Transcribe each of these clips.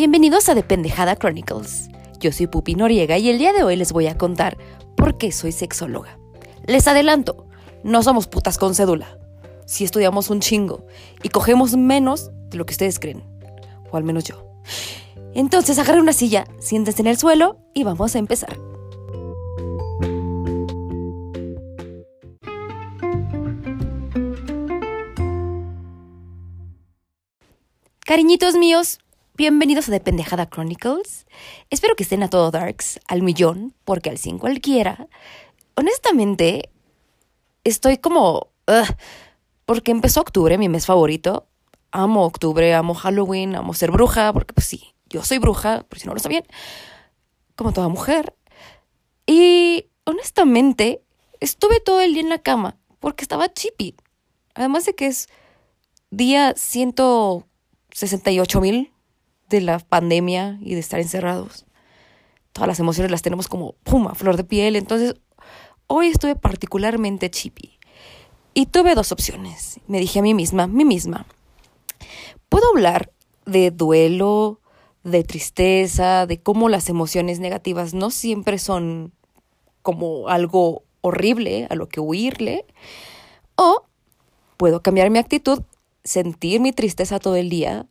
Bienvenidos a Dependejada Chronicles. Yo soy Pupi Noriega y el día de hoy les voy a contar por qué soy sexóloga. Les adelanto, no somos putas con cédula. Si estudiamos un chingo y cogemos menos de lo que ustedes creen, o al menos yo. Entonces agarre una silla, siéntense en el suelo y vamos a empezar. Cariñitos míos, bienvenidos a Dependejada Chronicles. Espero que estén a todo darks, al millón, porque al 100 cualquiera. Honestamente, estoy como... porque empezó octubre, mi mes favorito. Amo octubre, amo Halloween, amo ser bruja, porque pues sí, yo soy bruja, por si no lo sabían, como toda mujer. Y honestamente, estuve todo el día en la cama, porque estaba chippy. Además de que es día 168 mil de la pandemia y de estar encerrados. Todas las emociones las tenemos como puma, flor de piel. Entonces, hoy estuve particularmente chippy. Y tuve dos opciones. Me dije a mí misma, mí misma, puedo hablar de duelo, de tristeza, de cómo las emociones negativas no siempre son como algo horrible a lo que huirle. O puedo cambiar mi actitud, sentir mi tristeza todo el día,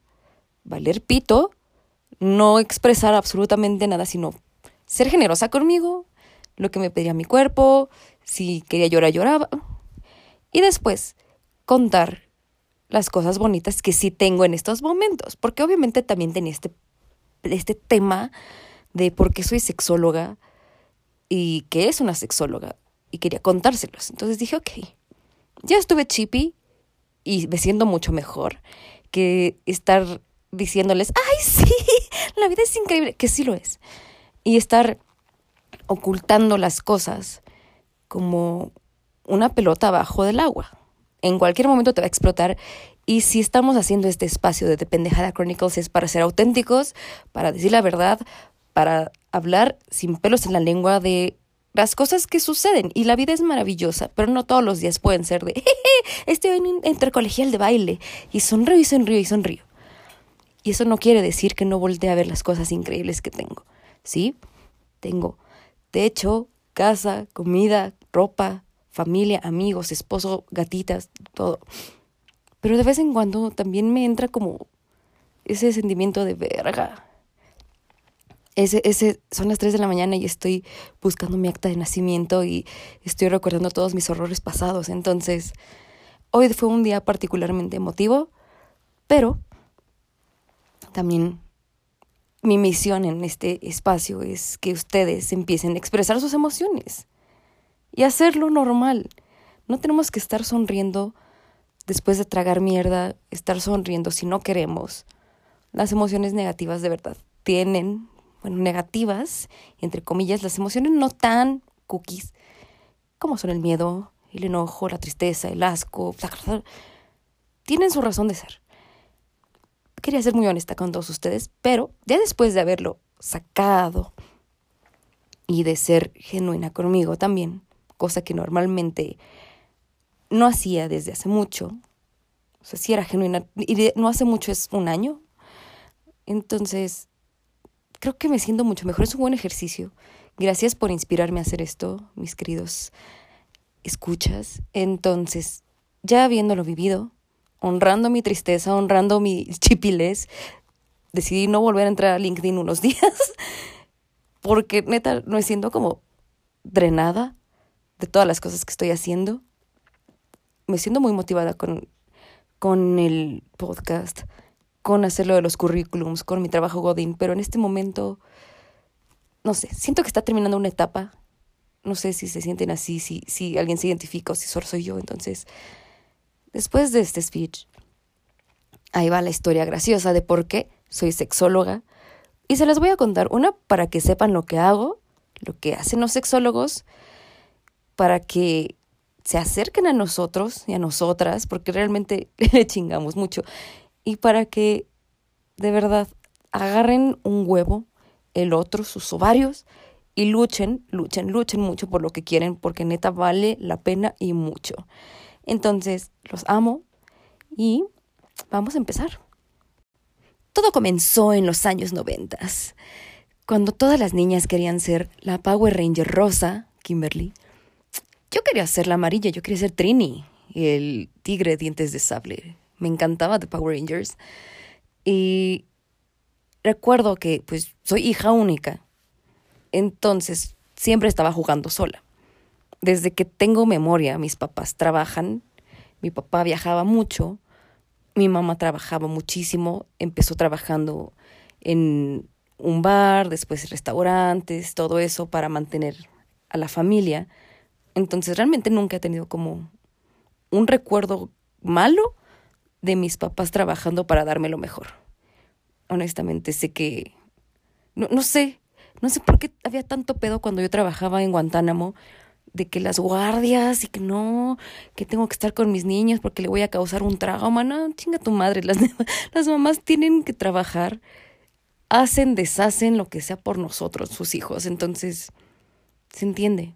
valer pito, no expresar absolutamente nada, sino ser generosa conmigo, lo que me pedía mi cuerpo, si quería llorar, lloraba. Y después contar las cosas bonitas que sí tengo en estos momentos, porque obviamente también tenía este, este tema de por qué soy sexóloga y qué es una sexóloga, y quería contárselos. Entonces dije, ok, ya estuve chippy y me siento mucho mejor que estar diciéndoles, ay, sí, la vida es increíble, que sí lo es. Y estar ocultando las cosas como una pelota abajo del agua. En cualquier momento te va a explotar. Y si estamos haciendo este espacio de Dependejada Chronicles es para ser auténticos, para decir la verdad, para hablar sin pelos en la lengua de las cosas que suceden. Y la vida es maravillosa, pero no todos los días pueden ser de, estoy en un intercolegial de baile y sonrío y sonrío y sonrío. Y eso no quiere decir que no voltee a ver las cosas increíbles que tengo. ¿Sí? Tengo techo, casa, comida, ropa, familia, amigos, esposo, gatitas, todo. Pero de vez en cuando también me entra como ese sentimiento de verga. Ese, ese, son las 3 de la mañana y estoy buscando mi acta de nacimiento y estoy recordando todos mis horrores pasados. Entonces, hoy fue un día particularmente emotivo, pero también mi misión en este espacio es que ustedes empiecen a expresar sus emociones y hacerlo normal. No tenemos que estar sonriendo después de tragar mierda, estar sonriendo si no queremos. Las emociones negativas de verdad tienen, bueno, negativas, entre comillas, las emociones no tan cookies, como son el miedo, el enojo, la tristeza, el asco, tienen su razón de ser. Quería ser muy honesta con todos ustedes, pero ya después de haberlo sacado y de ser genuina conmigo también, cosa que normalmente no hacía desde hace mucho. O sea, sí era genuina. Y no hace mucho es un año. Entonces, creo que me siento mucho mejor. Es un buen ejercicio. Gracias por inspirarme a hacer esto, mis queridos escuchas. Entonces, ya habiéndolo vivido, honrando mi tristeza, honrando mi chipiles, decidí no volver a entrar a LinkedIn unos días. Porque neta, me siento como drenada de todas las cosas que estoy haciendo. Me siento muy motivada con, con el podcast, con hacerlo de los currículums, con mi trabajo Godín, pero en este momento, no sé, siento que está terminando una etapa. No sé si se sienten así, si, si alguien se identifica o si solo soy yo. Entonces, después de este speech, ahí va la historia graciosa de por qué soy sexóloga. Y se las voy a contar. Una, para que sepan lo que hago, lo que hacen los sexólogos, para que se acerquen a nosotros y a nosotras, porque realmente le chingamos mucho, y para que de verdad agarren un huevo, el otro, sus ovarios, y luchen, luchen, luchen mucho por lo que quieren, porque neta vale la pena y mucho. Entonces, los amo y vamos a empezar. todo comenzó en los años noventas, cuando todas las niñas querían ser la Power Ranger rosa, Kimberly. Yo quería ser la amarilla, yo quería ser Trini, el tigre dientes de sable. Me encantaba de Power Rangers. Y recuerdo que pues soy hija única. Entonces siempre estaba jugando sola. Desde que tengo memoria, mis papás trabajan. Mi papá viajaba mucho. Mi mamá trabajaba muchísimo. Empezó trabajando en un bar, después restaurantes, todo eso para mantener a la familia. Entonces realmente nunca he tenido como un recuerdo malo de mis papás trabajando para darme lo mejor. Honestamente, sé que... No, no sé, no sé por qué había tanto pedo cuando yo trabajaba en Guantánamo de que las guardias y que no, que tengo que estar con mis niños porque le voy a causar un trauma. No, chinga tu madre, las, las mamás tienen que trabajar, hacen, deshacen lo que sea por nosotros, sus hijos. Entonces, se entiende.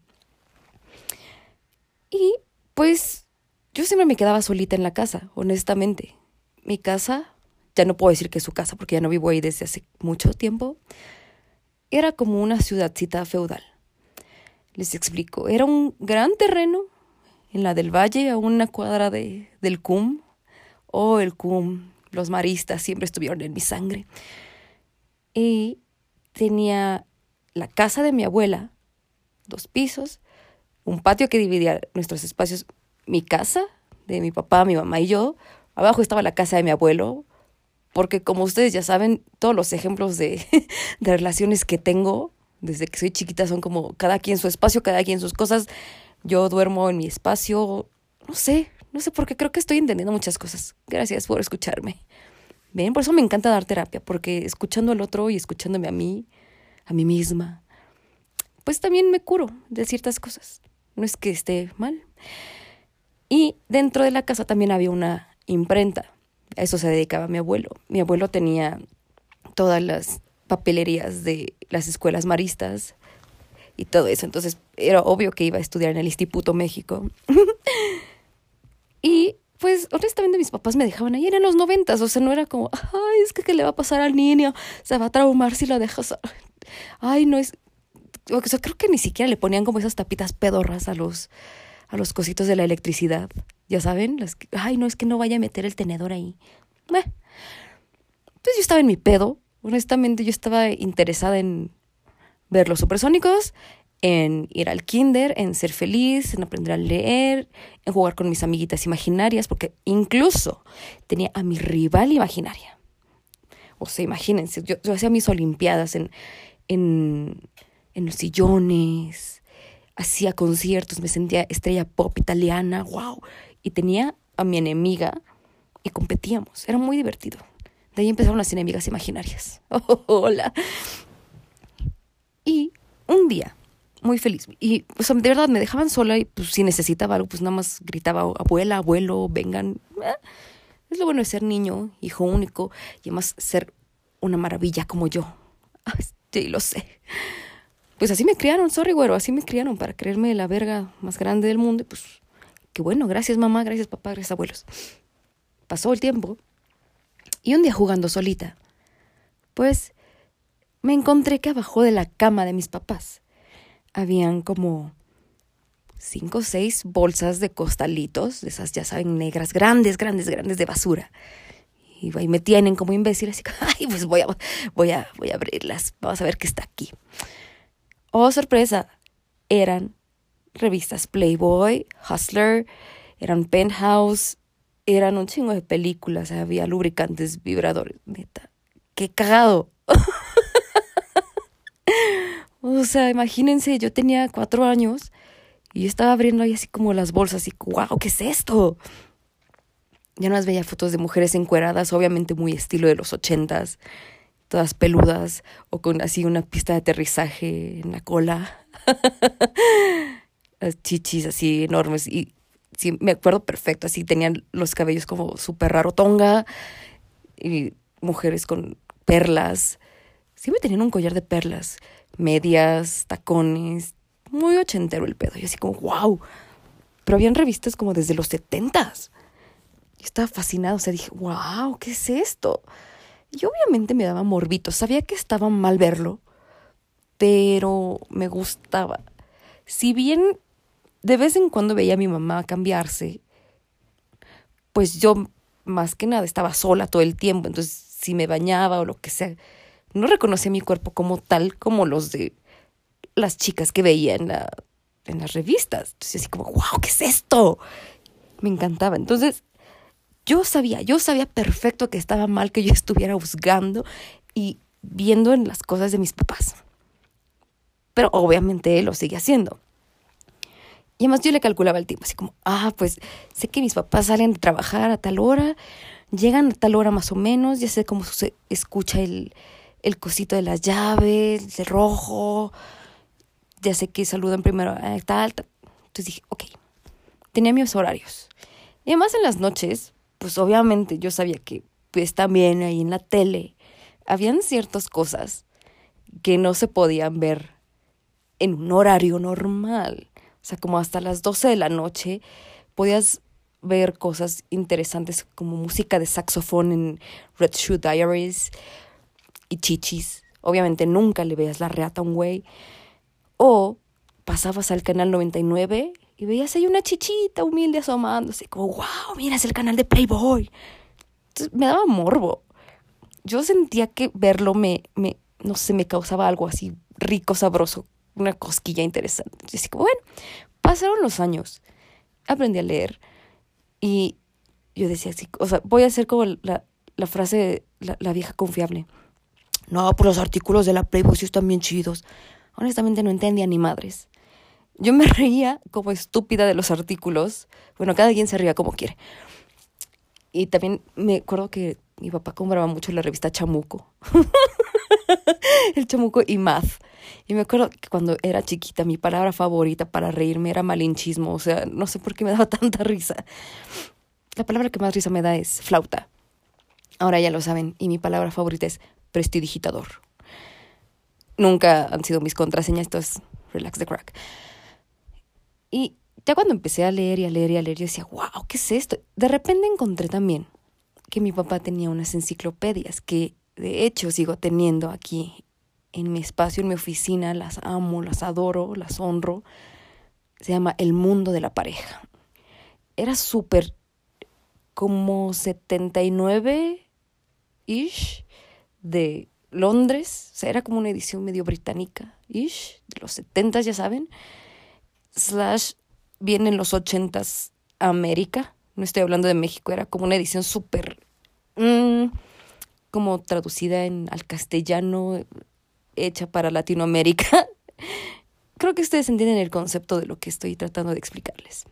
Y pues yo siempre me quedaba solita en la casa, honestamente. Mi casa, ya no puedo decir que es su casa porque ya no vivo ahí desde hace mucho tiempo, era como una ciudadcita feudal. Les explico, era un gran terreno en la del valle, a una cuadra de, del CUM. Oh, el CUM, los maristas siempre estuvieron en mi sangre. Y tenía la casa de mi abuela, dos pisos, un patio que dividía nuestros espacios, mi casa, de mi papá, mi mamá y yo. Abajo estaba la casa de mi abuelo, porque como ustedes ya saben, todos los ejemplos de, de relaciones que tengo desde que soy chiquita son como cada quien su espacio, cada quien sus cosas. Yo duermo en mi espacio, no sé, no sé por qué creo que estoy entendiendo muchas cosas. Gracias por escucharme. Ven, por eso me encanta dar terapia, porque escuchando al otro y escuchándome a mí, a mí misma, pues también me curo de ciertas cosas. No es que esté mal. Y dentro de la casa también había una imprenta. A eso se dedicaba mi abuelo. Mi abuelo tenía todas las papelerías de las escuelas maristas y todo eso. Entonces era obvio que iba a estudiar en el Instituto México. y pues honestamente mis papás me dejaban ahí, eran los noventas, o sea, no era como, ay, es que qué le va a pasar al niño, se va a traumar si lo dejas. Ay, no es, o sea, creo que ni siquiera le ponían como esas tapitas pedorras a los, a los cositos de la electricidad. Ya saben, las que, ay, no es que no vaya a meter el tenedor ahí. Pues yo estaba en mi pedo. Honestamente, yo estaba interesada en ver los supersónicos, en ir al kinder, en ser feliz, en aprender a leer, en jugar con mis amiguitas imaginarias, porque incluso tenía a mi rival imaginaria. O sea, imagínense, yo, hacía mis olimpiadas en, en, en los sillones, hacía conciertos, me sentía estrella pop italiana, wow. Y tenía a mi enemiga y competíamos. Era muy divertido. De ahí empezaron las enemigas imaginarias. hola. Y un día, muy feliz. Y o sea, de verdad me dejaban sola y pues si necesitaba algo, pues nada más gritaba, abuela, abuelo, vengan. Eh, es lo bueno de ser niño, hijo único, y además ser una maravilla como yo. sí, lo sé pues así me criaron, sorry, güero, así me criaron para creerme la verga más grande del mundo. Y pues, qué bueno, gracias mamá, gracias papá, gracias abuelos. Pasó el tiempo y un día jugando solita, pues me encontré que abajo de la cama de mis papás habían como cinco o seis bolsas de costalitos, de esas ya saben, negras, grandes, grandes, grandes de basura. Y me tienen como imbécil, así que, ay, pues voy a, voy a, voy a abrirlas, vamos a ver qué está aquí. Oh, sorpresa, eran revistas Playboy, Hustler, eran Penthouse, eran un chingo de películas, había lubricantes, vibradores, neta. ¡Qué cagado! o sea, imagínense, yo tenía cuatro años y estaba abriendo ahí así como las bolsas y wow, ¿qué es esto? Ya no más veía fotos de mujeres encueradas, obviamente muy estilo de los ochentas todas peludas o con así una pista de aterrizaje en la cola. Las chichis así enormes y sí, me acuerdo perfecto, así tenían los cabellos como súper raro tonga y mujeres con perlas. Siempre tenían un collar de perlas, medias, tacones, muy ochentero el pedo. Y así como, wow. Pero habían revistas como desde los setentas. Yo estaba fascinado, o sea, dije, wow, ¿qué es esto? Y obviamente me daba morbito, sabía que estaba mal verlo, pero me gustaba. Si bien de vez en cuando veía a mi mamá cambiarse, pues yo más que nada estaba sola todo el tiempo, entonces si me bañaba o lo que sea, no reconocía mi cuerpo como tal como los de las chicas que veía en, en las revistas. Entonces así como, wow, ¿qué es esto? Me encantaba. Entonces yo sabía, yo sabía perfecto que estaba mal que yo estuviera juzgando y viendo en las cosas de mis papás. Pero obviamente lo sigue haciendo. Y además yo le calculaba el tiempo, así como, ah, pues sé que mis papás salen de trabajar a tal hora, llegan a tal hora más o menos, ya sé cómo se escucha el, el cosito de las llaves, el rojo, ya sé que saludan primero a tal, tal. Entonces dije, ok, tenía mis horarios. Y además en las noches, pues obviamente yo sabía que pues también ahí en la tele habían ciertas cosas que no se podían ver en un horario normal. O sea, como hasta las 12 de la noche podías ver cosas interesantes como música de saxofón en Red Shoe Diaries y chichis. Obviamente nunca le veas la reata a un güey. O pasabas al canal 99 y veías ahí una chichita humilde asomándose, como, wow, mira, es el canal de Playboy. Entonces me daba morbo. Yo sentía que verlo me, me, no sé, me causaba algo así rico, sabroso, una cosquilla interesante. Así que bueno, pasaron los años, aprendí a leer y yo decía así, o sea, voy a hacer como la, la frase, la, la, vieja confiable. No, por los artículos de la Playboy sí están bien chidos. Honestamente no entendía ni madres. Yo me reía como estúpida de los artículos. Bueno, cada quien se ría como quiere. Y también me acuerdo que mi papá compraba mucho la revista Chamuco. el chamuco y math. Y me acuerdo que cuando era chiquita mi palabra favorita para reírme era malinchismo, o sea, no sé por qué me daba tanta risa. La palabra que más risa me da es flauta. Ahora ya lo saben, y mi palabra favorita es prestidigitador. Nunca han sido mis contraseñas, esto es relax the crack. Y ya cuando empecé a leer y a leer y a leer, yo decía, wow, ¿qué es esto? De repente encontré también que mi papá tenía unas enciclopedias que de hecho sigo teniendo aquí en mi espacio, en mi oficina, las amo, las adoro, las honro. Se llama El Mundo de la Pareja. Era súper como 79-ish de Londres, o sea, era como una edición medio británica-ish, de los 70 ya saben, slash viene los 80s América, no estoy hablando de México, era como una edición súper... Mm, como traducida en, al castellano, hecha para Latinoamérica. Creo que ustedes entienden el concepto de lo que estoy tratando de explicarles.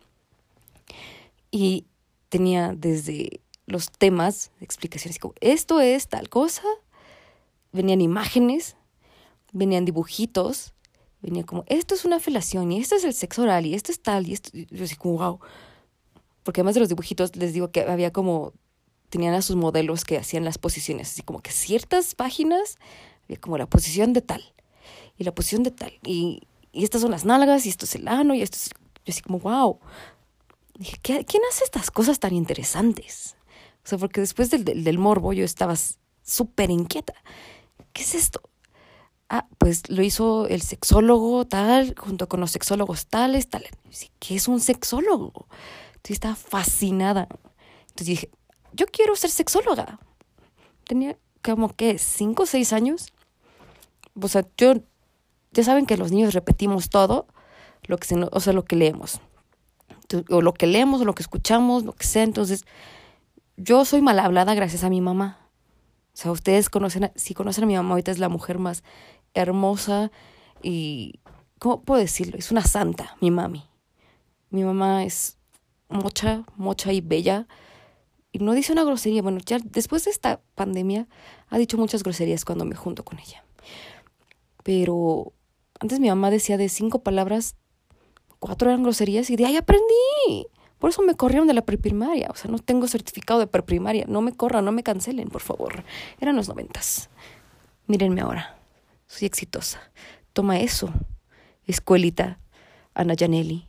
Y tenía desde los temas, explicaciones como, esto es tal cosa, venían imágenes, venían dibujitos, venía como, esto es una felación, y esto es el sexo oral, y esto es tal, y esto, y yo así como, wow. Porque además de los dibujitos, les digo que había como tenían a sus modelos que hacían las posiciones, así como que ciertas páginas había como la posición de tal. Y la posición de tal. Y, y estas son las nalgas y esto es el ano y esto es yo así como wow dije quién hace estas cosas tan interesantes o sea porque después del, del, del morbo yo estaba súper inquieta qué es esto ah pues lo hizo el sexólogo tal junto con los sexólogos tales tal qué es un sexólogo entonces estaba fascinada. Entonces dije yo quiero ser sexóloga. Tenía como que cinco o seis años. O sea, yo, ya saben que los niños repetimos todo, lo que se, o sea, lo que leemos. O lo que leemos, o lo que escuchamos, lo que sea. Entonces, yo soy mal hablada gracias a mi mamá. O sea, ustedes conocen, si conocen a mi mamá, ahorita es la mujer más hermosa y, ¿cómo puedo decirlo? Es una santa, mi mami. Mi mamá es mocha, mocha y bella y no dice una grosería. Bueno, ya después de esta pandemia ha dicho muchas groserías cuando me junto con ella. Pero antes mi mamá decía de cinco palabras, cuatro eran groserías y de ahí aprendí. Por eso me corrieron de la preprimaria. O sea, no tengo certificado de preprimaria. No me corran, no me cancelen, por favor. Eran los noventas. Mírenme ahora. Soy exitosa. Toma eso. Escuelita. Ana Janelli.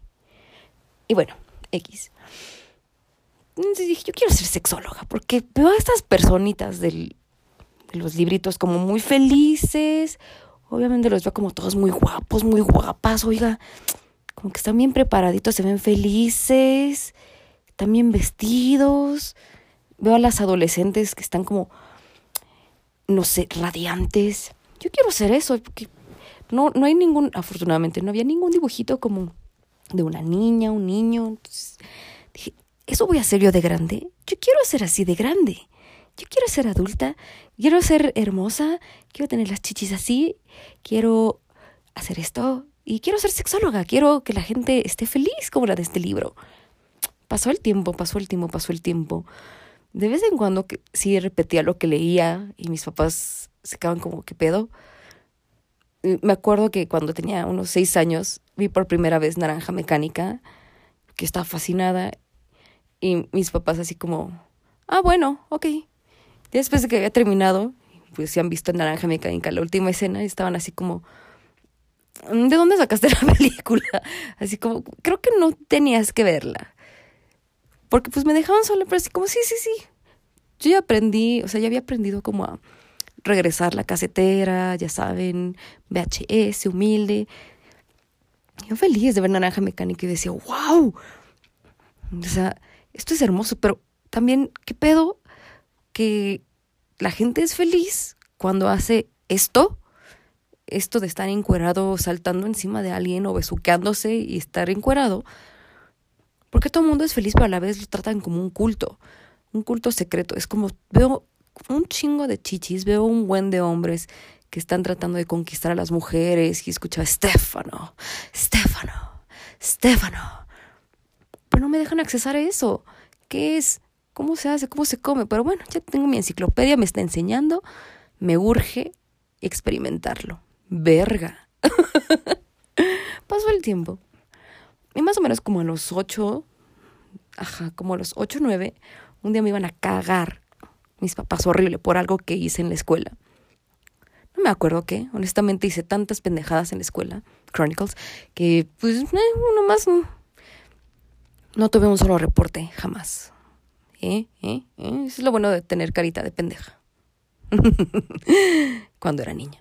Y bueno, X. Entonces dije, yo quiero ser sexóloga, porque veo a estas personitas del, de los libritos como muy felices. Obviamente los veo como todos muy guapos, muy guapas, oiga, como que están bien preparaditos, se ven felices, están bien vestidos. Veo a las adolescentes que están como, no sé, radiantes. Yo quiero ser eso, porque no, no hay ningún, afortunadamente, no había ningún dibujito como de una niña, un niño. Dije, ¿eso voy a hacer yo de grande? Yo quiero ser así de grande. Yo quiero ser adulta, quiero ser hermosa, quiero tener las chichis así, quiero hacer esto y quiero ser sexóloga, quiero que la gente esté feliz como la de este libro. Pasó el tiempo, pasó el tiempo, pasó el tiempo. De vez en cuando que, sí repetía lo que leía y mis papás se quedaban como, ¿qué pedo? me acuerdo que cuando tenía unos seis años vi por primera vez Naranja Mecánica, que estaba fascinada, y mis papás así como, ah, bueno, ok. Después de que había terminado, pues si han visto Naranja Mecánica, la última escena, estaban así como, ¿de dónde sacaste la película? Así como, creo que no tenías que verla. Porque pues me dejaban sola, pero así como, sí, sí, sí. Yo ya aprendí, o sea, ya había aprendido como a regresar la casetera, ya saben, VHS, humilde. Yo feliz de ver Naranja Mecánica y decía, wow. O sea, esto es hermoso, pero también, ¿qué pedo? Que la gente es feliz cuando hace esto, esto de estar encuerado, saltando encima de alguien o besuqueándose y estar encuerado. Porque todo el mundo es feliz, pero a la vez lo tratan como un culto, un culto secreto. Es como, veo un chingo de chichis, veo un buen de hombres que están tratando de conquistar a las mujeres y escucho a Stefano, Stefano, Stefano. Pero no me dejan accesar a eso. ¿Qué es? ¿Cómo se hace? ¿Cómo se come? Pero bueno, ya tengo mi enciclopedia, me está enseñando. Me urge experimentarlo. Verga. Pasó el tiempo. Y más o menos como a los ocho, ajá, como a los ocho, nueve, un día me iban a cagar mis papás horrible por algo que hice en la escuela. No me acuerdo qué, honestamente hice tantas pendejadas en la escuela, Chronicles, que pues eh, uno más no tuve un solo reporte, jamás. ¿Eh? ¿Eh? ¿Eh? Eso es lo bueno de tener carita de pendeja. Cuando era niña.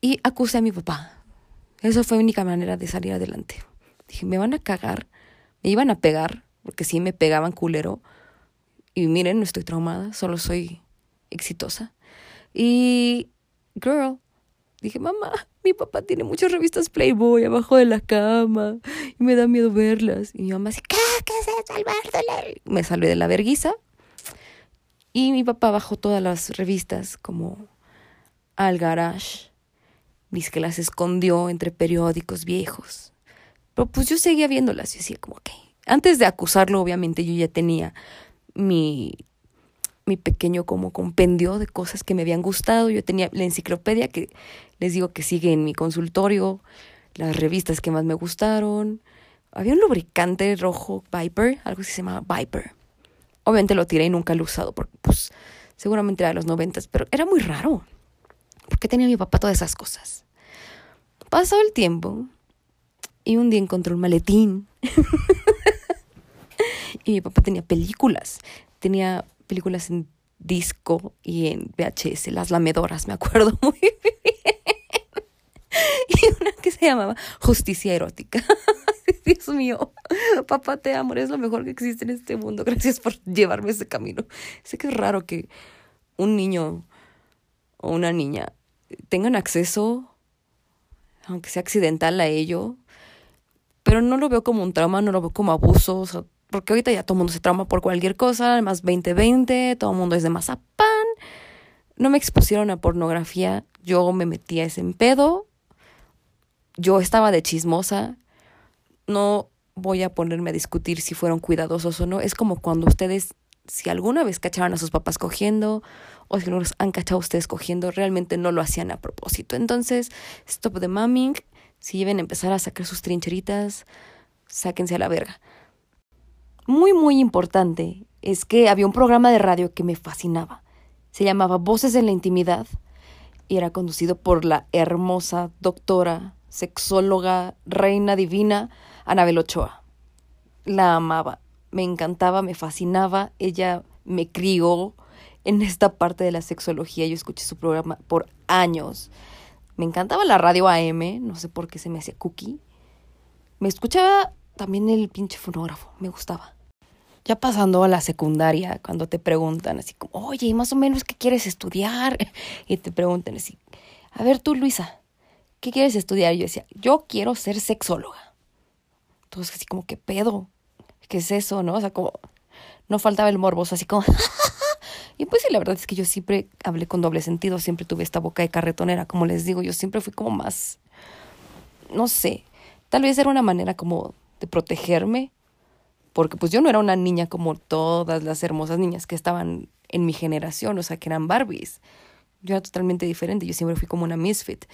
Y acusé a mi papá. Esa fue mi única manera de salir adelante. Dije, me van a cagar, me iban a pegar, porque sí me pegaban culero, y miren, no estoy traumada, solo soy exitosa. Y, girl, dije, mamá, mi papá tiene muchas revistas Playboy abajo de la cama y me da miedo verlas. Y mi mamá dice, ¿qué? ¿Qué es eso, Me salvé de la verguiza. Y mi papá bajó todas las revistas como al garage. Dice que las escondió entre periódicos viejos. Pero pues yo seguía viéndolas y decía como, ok. Antes de acusarlo, obviamente yo ya tenía mi, mi pequeño como compendio de cosas que me habían gustado. Yo tenía la enciclopedia que les digo que sigue en mi consultorio, las revistas que más me gustaron. Había un lubricante rojo Viper, algo que se llamaba Viper. Obviamente lo tiré y nunca lo he usado porque pues seguramente era de los noventas, pero era muy raro. Porque tenía mi papá todas esas cosas. Pasó el tiempo y un día encontré un maletín Y mi papá tenía películas, tenía películas en disco y en VHS, las lamedoras, me acuerdo muy bien. Y una que se llamaba Justicia Erótica. Dios mío, papá te amo, eres lo mejor que existe en este mundo. Gracias por llevarme ese camino. Sé que es raro que un niño o una niña tengan acceso, aunque sea accidental, a ello, pero no lo veo como un trauma, no lo veo como abuso, porque ahorita ya todo el mundo se trauma por cualquier cosa, además 2020, todo el mundo es de mazapán. No me expusieron a pornografía, yo me metí a ese pedo, yo estaba de chismosa, no voy a ponerme a discutir si fueron cuidadosos o no, es como cuando ustedes, si alguna vez cachaban a sus papás cogiendo o si no los han cachado ustedes cogiendo, realmente no lo hacían a propósito. Entonces, stop the mumming, si deben empezar a sacar sus trincheritas, sáquense a la verga muy, muy importante es que había un programa de radio que me fascinaba. Se llamaba Voces en la Intimidad y era conducido por la hermosa doctora, sexóloga, reina divina, Anabel Ochoa. La amaba, me encantaba, me fascinaba, ella me crió, en esta parte de la sexología. Yo escuché su programa por años. Me encantaba la radio AM, no sé por qué se me hacía cookie. Me escuchaba también el pinche fonógrafo, me gustaba. Ya pasando a la secundaria, cuando te preguntan así como, oye, más o menos qué quieres estudiar? Y te preguntan así, a ver tú, Luisa, ¿qué quieres estudiar? Y yo decía, yo quiero ser sexóloga. Entonces, así como, ¿qué pedo? ¿Qué es eso, no? O sea, como, no faltaba el morboso, así como, y pues sí, la verdad es que yo siempre hablé con doble sentido, siempre tuve esta boca de carretonera, como les digo, yo siempre fui como más, no sé, tal vez era una manera como de protegerme, porque pues yo no era una niña como todas las hermosas niñas que estaban en mi generación, o sea, que eran Barbies. Yo era totalmente diferente, yo siempre fui como una misfit.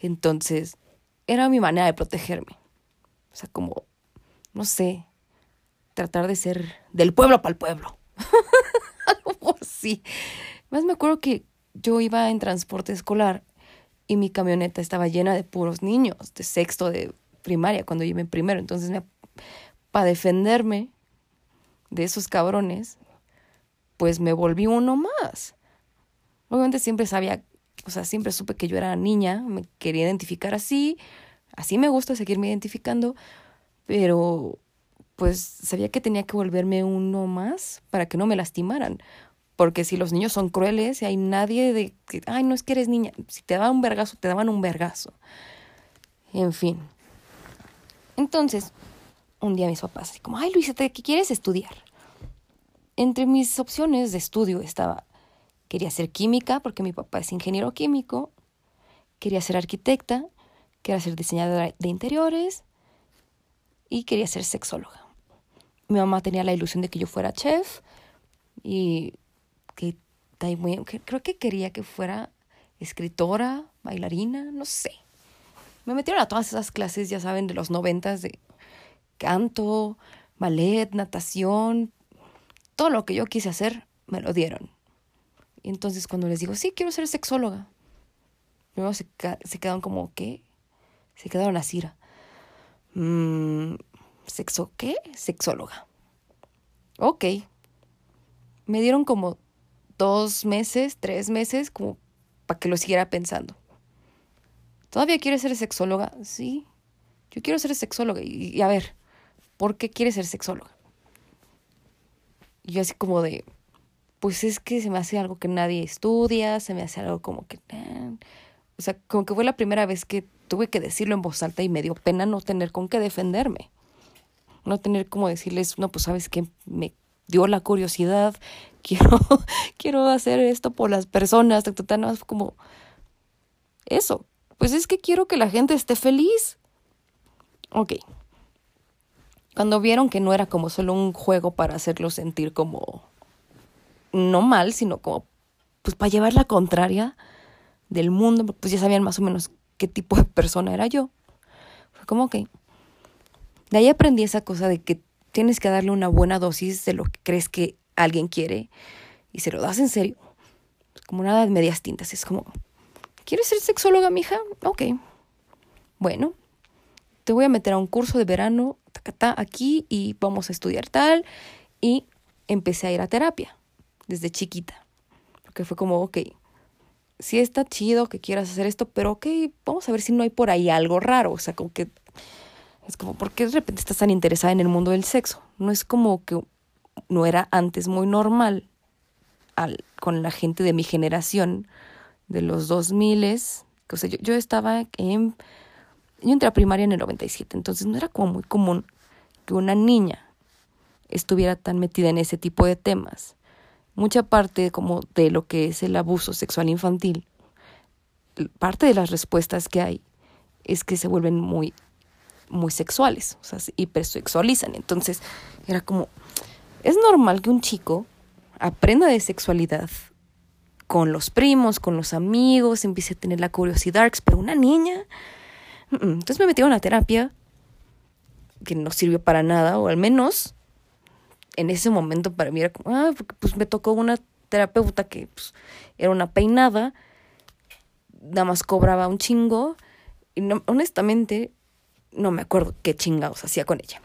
Entonces, era mi manera de protegerme. O sea, como, no sé, tratar de ser del pueblo para el pueblo. Algo así. Más me acuerdo que yo iba en transporte escolar y mi camioneta estaba llena de puros niños de sexto de primaria cuando yo iba en primero. Entonces, para defenderme de esos cabrones, pues me volví uno más. Obviamente siempre sabía, o sea, siempre supe que yo era niña, me quería identificar así, así me gusta seguirme identificando, pero pues sabía que tenía que volverme uno más para que no me lastimaran. Porque si los niños son crueles y hay nadie de que, ay, no es que eres niña, si te daban un vergazo, te daban un vergazo. En fin. Entonces, un día mis papás, así como, ay, Luisa, ¿qué quieres estudiar? Entre mis opciones de estudio estaba, quería ser química, porque mi papá es ingeniero químico, quería ser arquitecta, quería ser diseñadora de interiores y quería ser sexóloga. Mi mamá tenía la ilusión de que yo fuera chef y que, creo que quería que fuera escritora, bailarina, no sé. Me metieron a todas esas clases, ya saben, de los noventas de canto, ballet, natación, todo lo que yo quise hacer, me lo dieron. Y entonces cuando les digo, sí, quiero ser sexóloga, primero se, quedaron como, ¿qué? Se quedaron así. Mm, ¿Sexo qué? Sexóloga. Ok. Me dieron como dos meses, tres meses, como para que lo siguiera pensando. ¿Todavía quieres ser sexóloga? Sí, yo quiero ser sexóloga. Y, a ver, ¿por qué quieres ser sexóloga? Y yo así como de, pues es que se me hace algo que nadie estudia, se me hace algo como que... Eh". o sea, como que fue la primera vez que tuve que decirlo en voz alta y me dio pena no tener con qué defenderme. No tener como decirles, no, pues sabes que me dio la curiosidad, quiero, quiero hacer esto por las personas, no, como eso, pues es que quiero que la gente esté feliz. Ok. Cuando vieron que no era como solo un juego para hacerlo sentir como no mal, sino como pues para llevar la contraria del mundo, pues ya sabían más o menos qué tipo de persona era yo. Fue como que de ahí aprendí esa cosa de que tienes que darle una buena dosis de lo que crees que alguien quiere y se lo das en serio. como nada de medias tintas, es como ¿Quieres ser sexóloga, mija? Ok. Bueno, te voy a meter a un curso de verano aquí y vamos a estudiar tal. Y empecé a ir a terapia desde chiquita. Porque fue como, ok, sí está chido que quieras hacer esto, pero ok, vamos a ver si no hay por ahí algo raro. O sea, como que es como, ¿por qué de repente estás tan interesada en el mundo del sexo? No es como que no era antes muy normal al, con la gente de mi generación de los 2000, o sea, yo, yo estaba en, yo entré a primaria en el 97, entonces no era como muy común que una niña estuviera tan metida en ese tipo de temas. Mucha parte como de lo que es el abuso sexual infantil, parte de las respuestas que hay es que se vuelven muy muy sexuales, o sea, se hipersexualizan. Entonces, era como es normal que un chico aprenda de sexualidad con los primos, con los amigos, empiece a tener la curiosidad, pero una niña. Entonces me metí a una terapia que no sirvió para nada, o al menos en ese momento para mí era como, ah, porque pues me tocó una terapeuta que pues, era una peinada, nada más cobraba un chingo, y no, honestamente no me acuerdo qué chingados hacía con ella.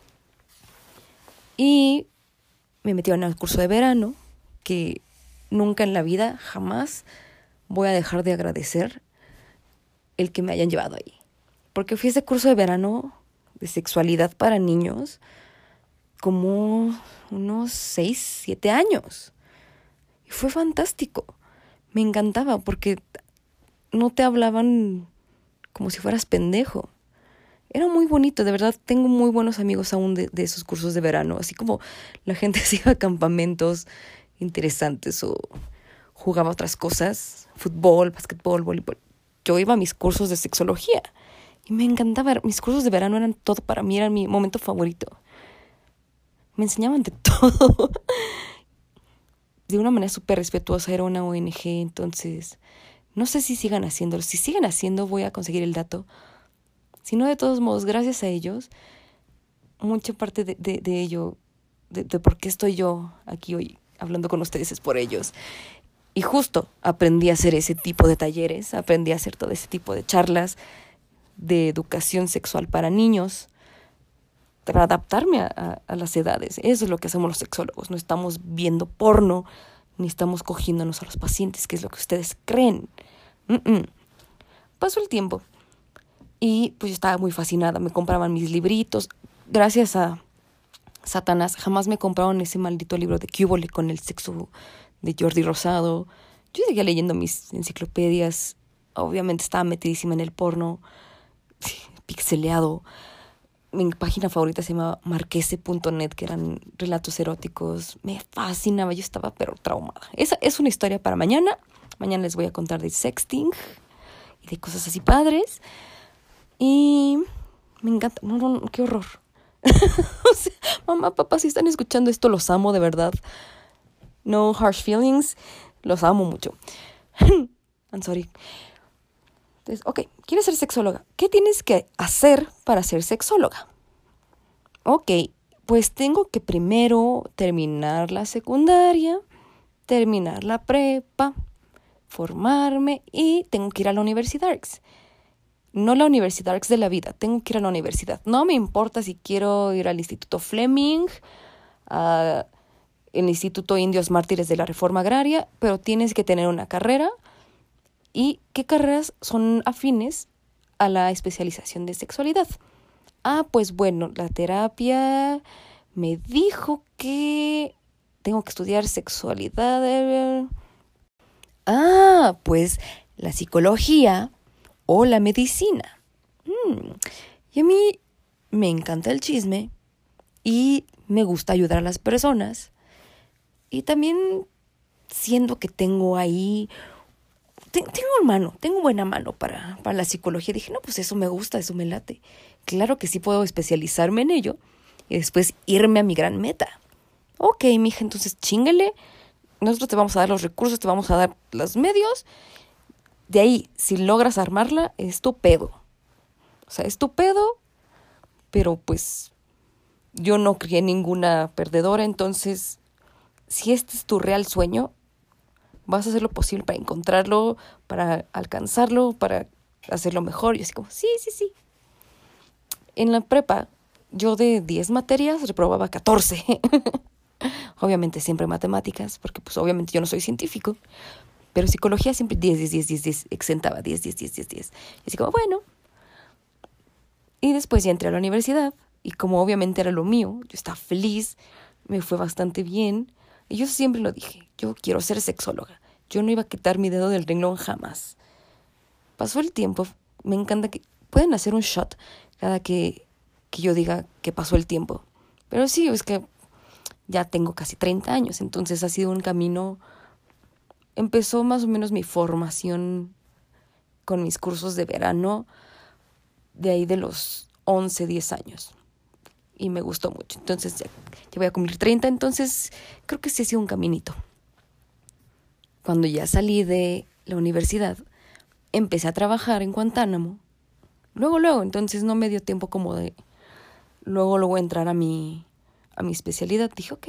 Y me metí en el curso de verano, que nunca en la vida, jamás voy a dejar de agradecer el que me hayan llevado ahí. Porque fui a ese curso de verano de sexualidad para niños como unos 6, 7 años. Y fue fantástico. Me encantaba porque no te hablaban como si fueras pendejo. Era muy bonito, de verdad tengo muy buenos amigos aún de, de esos cursos de verano, así como la gente se iba campamentos interesantes o jugaba otras cosas, fútbol, básquetbol, voleibol. Yo iba a mis cursos de sexología y me encantaba. Mis cursos de verano eran todo para mí, era mi momento favorito. Me enseñaban de todo. de una manera súper respetuosa, era una ONG, entonces no sé si sigan haciéndolo. Si siguen haciendo, voy a conseguir el dato. Si no, de todos modos, gracias a ellos, mucha parte de, ello, de, de por qué estoy yo aquí hoy hablando con ustedes es por ellos. Y justo aprendí a hacer ese tipo de talleres, aprendí a hacer todo ese tipo de charlas de educación sexual para niños, para adaptarme a, las edades. Eso es lo que hacemos los sexólogos. No estamos viendo porno, ni estamos cogiéndonos a los pacientes, que es lo que ustedes creen. Pasó el tiempo y pues yo estaba muy fascinada. Me compraban mis libritos. Gracias a Satanás, jamás me compraron ese maldito libro de Cúbole con el sexo de Jordi Rosado. Yo seguía leyendo mis enciclopedias. Obviamente estaba metidísima en el porno, pixeleado. Mi página favorita se llama marquese.net, que eran relatos eróticos. Me fascinaba, yo estaba pero traumada. Esa es una historia para mañana. Mañana les voy a contar de sexting y de cosas así padres. Y me encanta. No, no, qué horror. mamá, papá, si están escuchando esto, los amo de verdad. No harsh feelings. Los amo mucho. I'm sorry. Entonces, ok, ¿quieres ser sexóloga? ¿Qué tienes que hacer para ser sexóloga? Ok, pues tengo que primero terminar la secundaria, terminar la prepa, formarme y tengo que ir a la universidad. No la universidad de la vida, tengo que ir a la universidad. No me importa si quiero ir al Instituto Fleming, a el Instituto Indios Mártires de la Reforma Agraria, pero tienes que tener una carrera. ¿Y qué carreras son afines a la especialización de sexualidad? Ah, pues bueno, la terapia me dijo que tengo que estudiar sexualidad. Ah, pues la psicología o la medicina. Mm, y a mí me encanta el chisme y me gusta ayudar a las personas. Y también siendo que tengo ahí, tengo mano, tengo buena mano para, para la psicología. Dije, no, pues eso me gusta, eso me late. Claro que sí puedo especializarme en ello y después irme a mi gran meta. Ok, mija, entonces chingale. Nosotros te vamos a dar los recursos, te vamos a dar los medios. De ahí, si logras armarla, es tu pedo. O sea, es tu pedo, pero pues yo no crié ninguna perdedora, entonces si este es tu real sueño, vas a hacer lo posible para encontrarlo, para alcanzarlo, para hacerlo mejor. Y así como, sí, sí, sí. En la prepa, yo de 10 materias reprobaba 14. obviamente siempre matemáticas, porque pues obviamente yo no soy científico. Pero psicología siempre 10, 10, 10, 10, 10, exentaba 10, 10, 10, 10, 10. Y así como, bueno. Y después ya entré a la universidad. Y como obviamente era lo mío, yo estaba feliz, me fue bastante bien. Y yo siempre lo dije, yo quiero ser sexóloga. Yo no iba a quitar mi dedo del renglón jamás. Pasó el tiempo, me encanta que pueden hacer un shot cada que, que yo diga que pasó el tiempo. Pero sí, es que ya tengo casi 30 años, entonces ha sido un camino... Empezó más o menos mi formación con mis cursos de verano de ahí de los 11, 10 años y me gustó mucho. Entonces ya, voy a cumplir 30, entonces creo que sí ha sido un caminito. Cuando ya salí de la universidad, empecé a trabajar en Guantánamo. Luego, luego, entonces no me dio tiempo como de luego, luego entrar a mi, a mi especialidad. Dije, ok,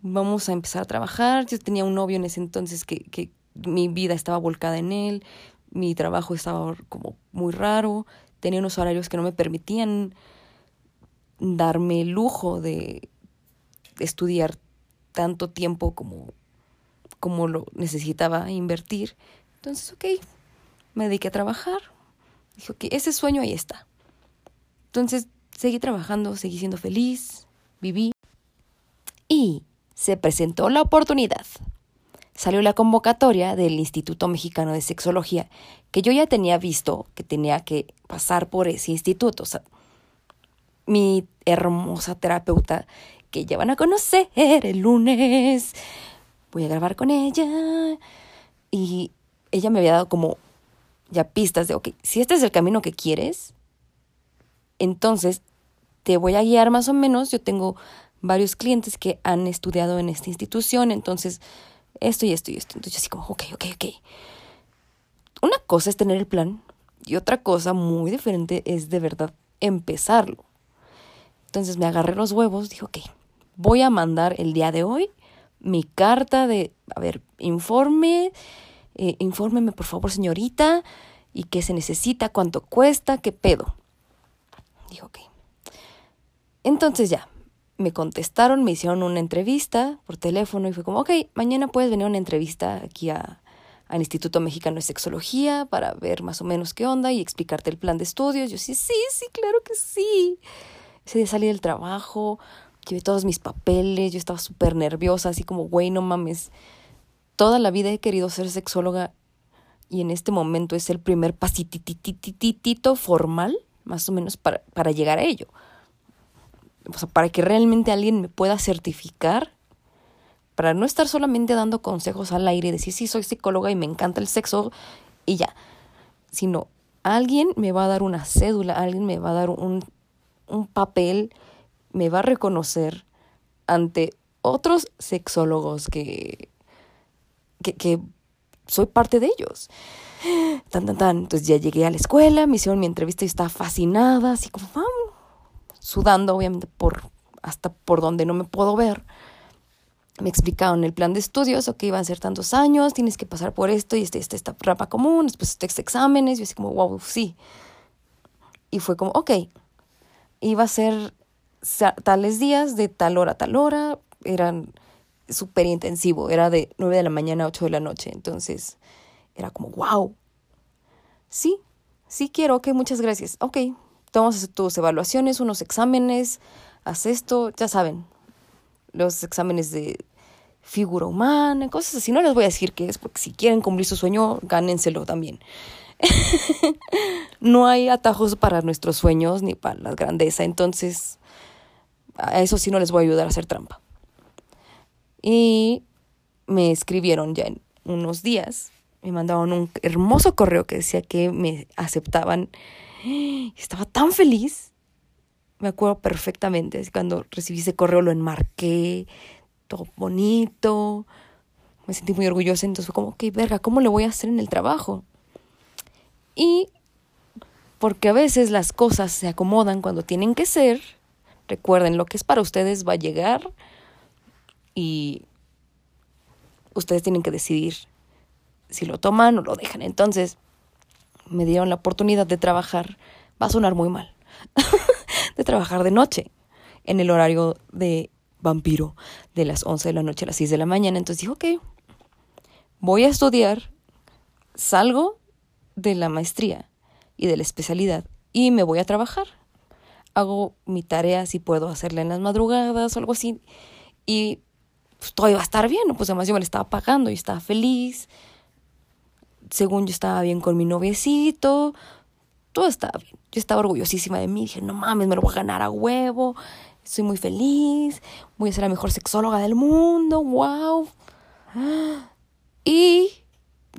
vamos a empezar a trabajar. Yo tenía un novio en ese entonces que, que mi vida estaba volcada en él, mi trabajo estaba como muy raro, tenía unos horarios que no me permitían darme el lujo de estudiar tanto tiempo como como lo necesitaba invertir. Entonces, ok, me dediqué a trabajar. Dije, ok, ese sueño ahí está. Entonces, seguí trabajando, seguí siendo feliz, viví. Y se presentó la oportunidad. Salió la convocatoria del Instituto Mexicano de Sexología, que yo ya tenía visto que tenía que pasar por ese instituto. O sea, mi hermosa terapeuta, que ya van a conocer el lunes, voy a grabar con ella. Y ella me había dado como ya pistas de, ok, si este es el camino que quieres, entonces te voy a guiar más o menos. Yo tengo varios clientes que han estudiado en esta institución, entonces esto y esto y esto. Entonces yo así como, ok, ok, ok. Una cosa es tener el plan y otra cosa muy diferente es de verdad empezarlo. Entonces me agarré los huevos, dije, ok, voy a mandar el día de hoy mi carta de, a ver, informe, eh, infórmeme por favor señorita, y qué se necesita, cuánto cuesta, qué pedo. Dijo, ok. Entonces ya, me contestaron, me hicieron una entrevista por teléfono y fue como, ok, mañana puedes venir a una entrevista aquí a, al Instituto Mexicano de Sexología para ver más o menos qué onda y explicarte el plan de estudios. Yo sí, sí, sí, claro que sí. Ese día salí del trabajo, llevé todos mis papeles, yo estaba súper nerviosa, así como, güey, no mames. Toda la vida he querido ser sexóloga y en este momento es el primer pasititititito formal, más o menos, para, para llegar a ello. O sea, para que realmente alguien me pueda certificar, para no estar solamente dando consejos al aire decir, sí, soy psicóloga y me encanta el sexo y ya, sino alguien me va a dar una cédula, alguien me va a dar un, un papel, me va a reconocer ante otros sexólogos que, que, que soy parte de ellos. Tan, tan, tan. Entonces ya llegué a la escuela, me hicieron mi entrevista y estaba fascinada, así como, sudando, obviamente, por hasta por donde no me puedo ver. Me explicaron el plan de estudios, o que iban a ser tantos años, tienes que pasar por esto y este, este, esta rapa común, después estos exámenes, y así como, wow, sí. Y fue como, ok, iba a ser tales días, de tal hora a tal hora, eran súper intensivo, era de 9 de la mañana a 8 de la noche, entonces era como, wow, sí, sí quiero, ok, muchas gracias, ok, tomas tus evaluaciones, unos exámenes, haz esto, ya saben, los exámenes de figura humana, cosas así. No les voy a decir qué es, porque si quieren cumplir su sueño, gánenselo también. no hay atajos para nuestros sueños ni para la grandeza, entonces a eso sí no les voy a ayudar a hacer trampa. Y me escribieron ya en unos días, me mandaron un hermoso correo que decía que me aceptaban estaba tan feliz. Me acuerdo perfectamente. Cuando recibí ese correo lo enmarqué, todo bonito. Me sentí muy orgullosa. Entonces fue como, ok, verga, ¿cómo le voy a hacer en el trabajo? Y porque a veces las cosas se acomodan cuando tienen que ser. Recuerden, lo que es para ustedes va a llegar y ustedes tienen que decidir si lo toman o lo dejan. Entonces, me dieron la oportunidad de trabajar, va a sonar muy mal, de trabajar de noche en el horario de vampiro de las 11 de la noche a las 6 de la mañana. Entonces dije, ok, voy a estudiar, salgo de la maestría y de la especialidad y me voy a trabajar. Hago mi tarea si puedo hacerla en las madrugadas o algo así. Y pues, todo iba a estar bien, pues además yo me la estaba pagando y estaba feliz según yo estaba bien con mi noviecito, todo estaba bien. Yo estaba orgullosísima de mí, dije, no mames, me lo voy a ganar a huevo, estoy muy feliz, voy a ser la mejor sexóloga del mundo, wow. Y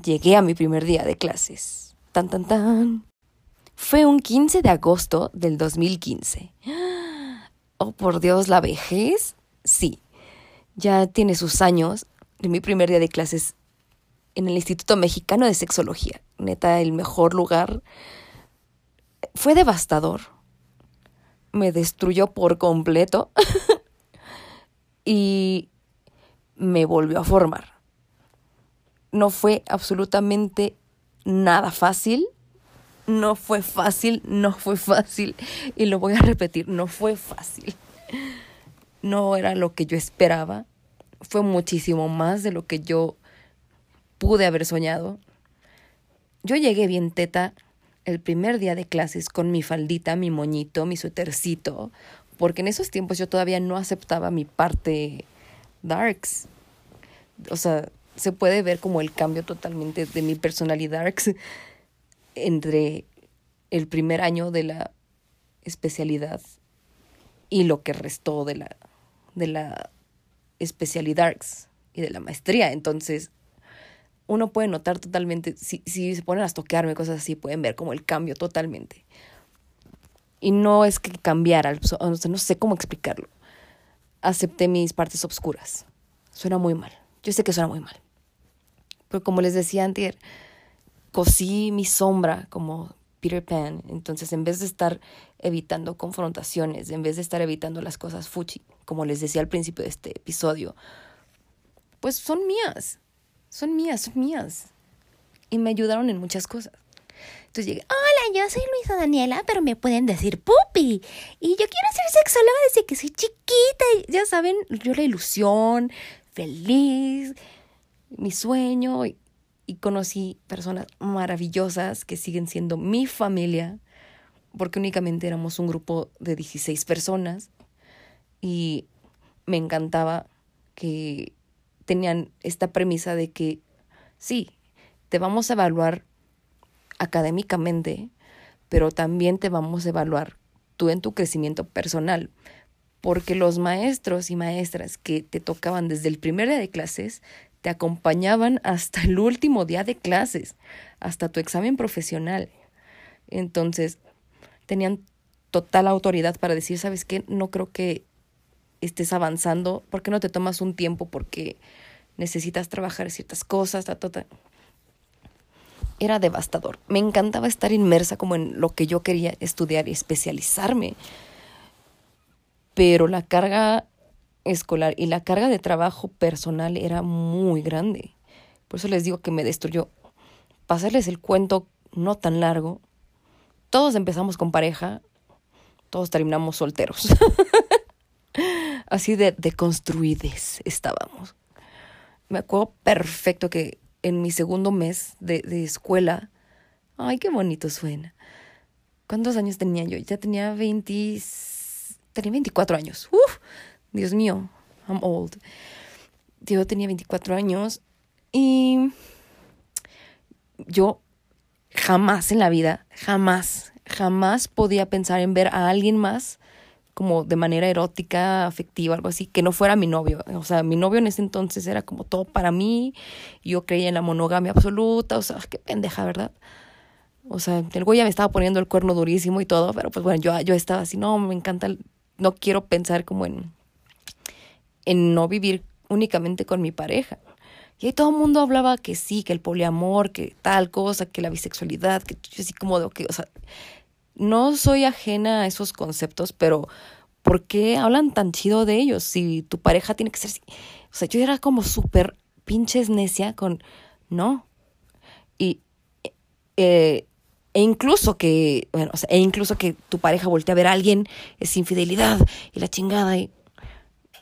llegué a mi primer día de clases. Tan, tan, tan. Fue un 15 de agosto del 2015. Oh, por Dios, la vejez. Sí, ya tiene sus años. De mi primer día de clases en el Instituto Mexicano de Sexología. Neta, el mejor lugar. Fue devastador. Me destruyó por completo. y me volvió a formar. No fue absolutamente nada fácil. No fue fácil, no fue fácil. Y lo voy a repetir, no fue fácil. No era lo que yo esperaba. Fue muchísimo más de lo que yo pude haber soñado. Yo llegué bien teta el primer día de clases con mi faldita, mi moñito, mi suétercito, porque en esos tiempos yo todavía no aceptaba mi parte darks. O sea, se puede ver como el cambio totalmente de mi personalidad entre el primer año de la especialidad y lo que restó de la, de la especialidad y de la maestría. Entonces, uno puede notar totalmente, si, si se ponen a toquearme cosas así, pueden ver como el cambio totalmente. Y no es que cambiara, no sé cómo explicarlo. Acepté mis partes oscuras. Suena muy mal. Yo sé que suena muy mal. Pero como les decía antes, cosí mi sombra como Peter Pan. Entonces, en vez de estar evitando confrontaciones, en vez de estar evitando las cosas fuchi, como les decía al principio de este episodio, pues son mías son mías, son mías. Y me ayudaron en muchas cosas. Entonces llegué, hola, yo soy Luisa Daniela, pero me pueden decir pupi. Y yo quiero ser sexóloga desde que soy chiquita. Y ya saben, yo la ilusión, feliz, mi sueño. Y conocí personas maravillosas que siguen siendo mi familia, porque únicamente éramos un grupo de 16 personas. Y me encantaba que tenían esta premisa de que sí, te vamos a evaluar académicamente, pero también te vamos a evaluar tú en tu crecimiento personal, porque los maestros y maestras que te tocaban desde el primer día de clases te acompañaban hasta el último día de clases, hasta tu examen profesional. Entonces, tenían total autoridad para decir, ¿sabes qué? No creo que estés avanzando, ¿por qué no te tomas un tiempo? Porque necesitas trabajar ciertas cosas, ta, ta, Era devastador. Me encantaba estar inmersa como en lo que yo quería estudiar y especializarme. Pero la carga escolar y la carga de trabajo personal era muy grande. Por eso les digo que me destruyó. Pasarles el cuento no tan largo. Todos empezamos con pareja, todos terminamos solteros. Así de, deconstruides estábamos. Me acuerdo perfecto que en mi segundo mes de, de escuela, ay, qué bonito suena. ¿Cuántos años tenía yo? Ya tenía 20, tenía 24 años. Uf, Dios mío, I'm old. Yo tenía 24 años y yo jamás en la vida, jamás, jamás podía pensar en ver a alguien más como de manera erótica, afectiva, algo así, que no fuera mi novio. O sea, mi novio en ese entonces era como todo para mí, yo creía en la monogamia absoluta, o sea, qué pendeja, ¿verdad? O sea, el güey ya me estaba poniendo el cuerno durísimo y todo, pero pues bueno, yo, yo estaba así, no, me encanta, no quiero pensar como en, en no vivir únicamente con mi pareja. Y ahí todo el mundo hablaba que sí, que el poliamor, que tal cosa, que la bisexualidad, que yo así como de, que, o sea, no soy ajena a esos conceptos, pero ¿por qué hablan tan chido de ellos? Si tu pareja tiene que ser... O sea, yo era como súper pinches necia con... No. Y... Eh, e incluso que, bueno, o sea, e incluso que tu pareja voltee a ver a alguien es infidelidad y la chingada y,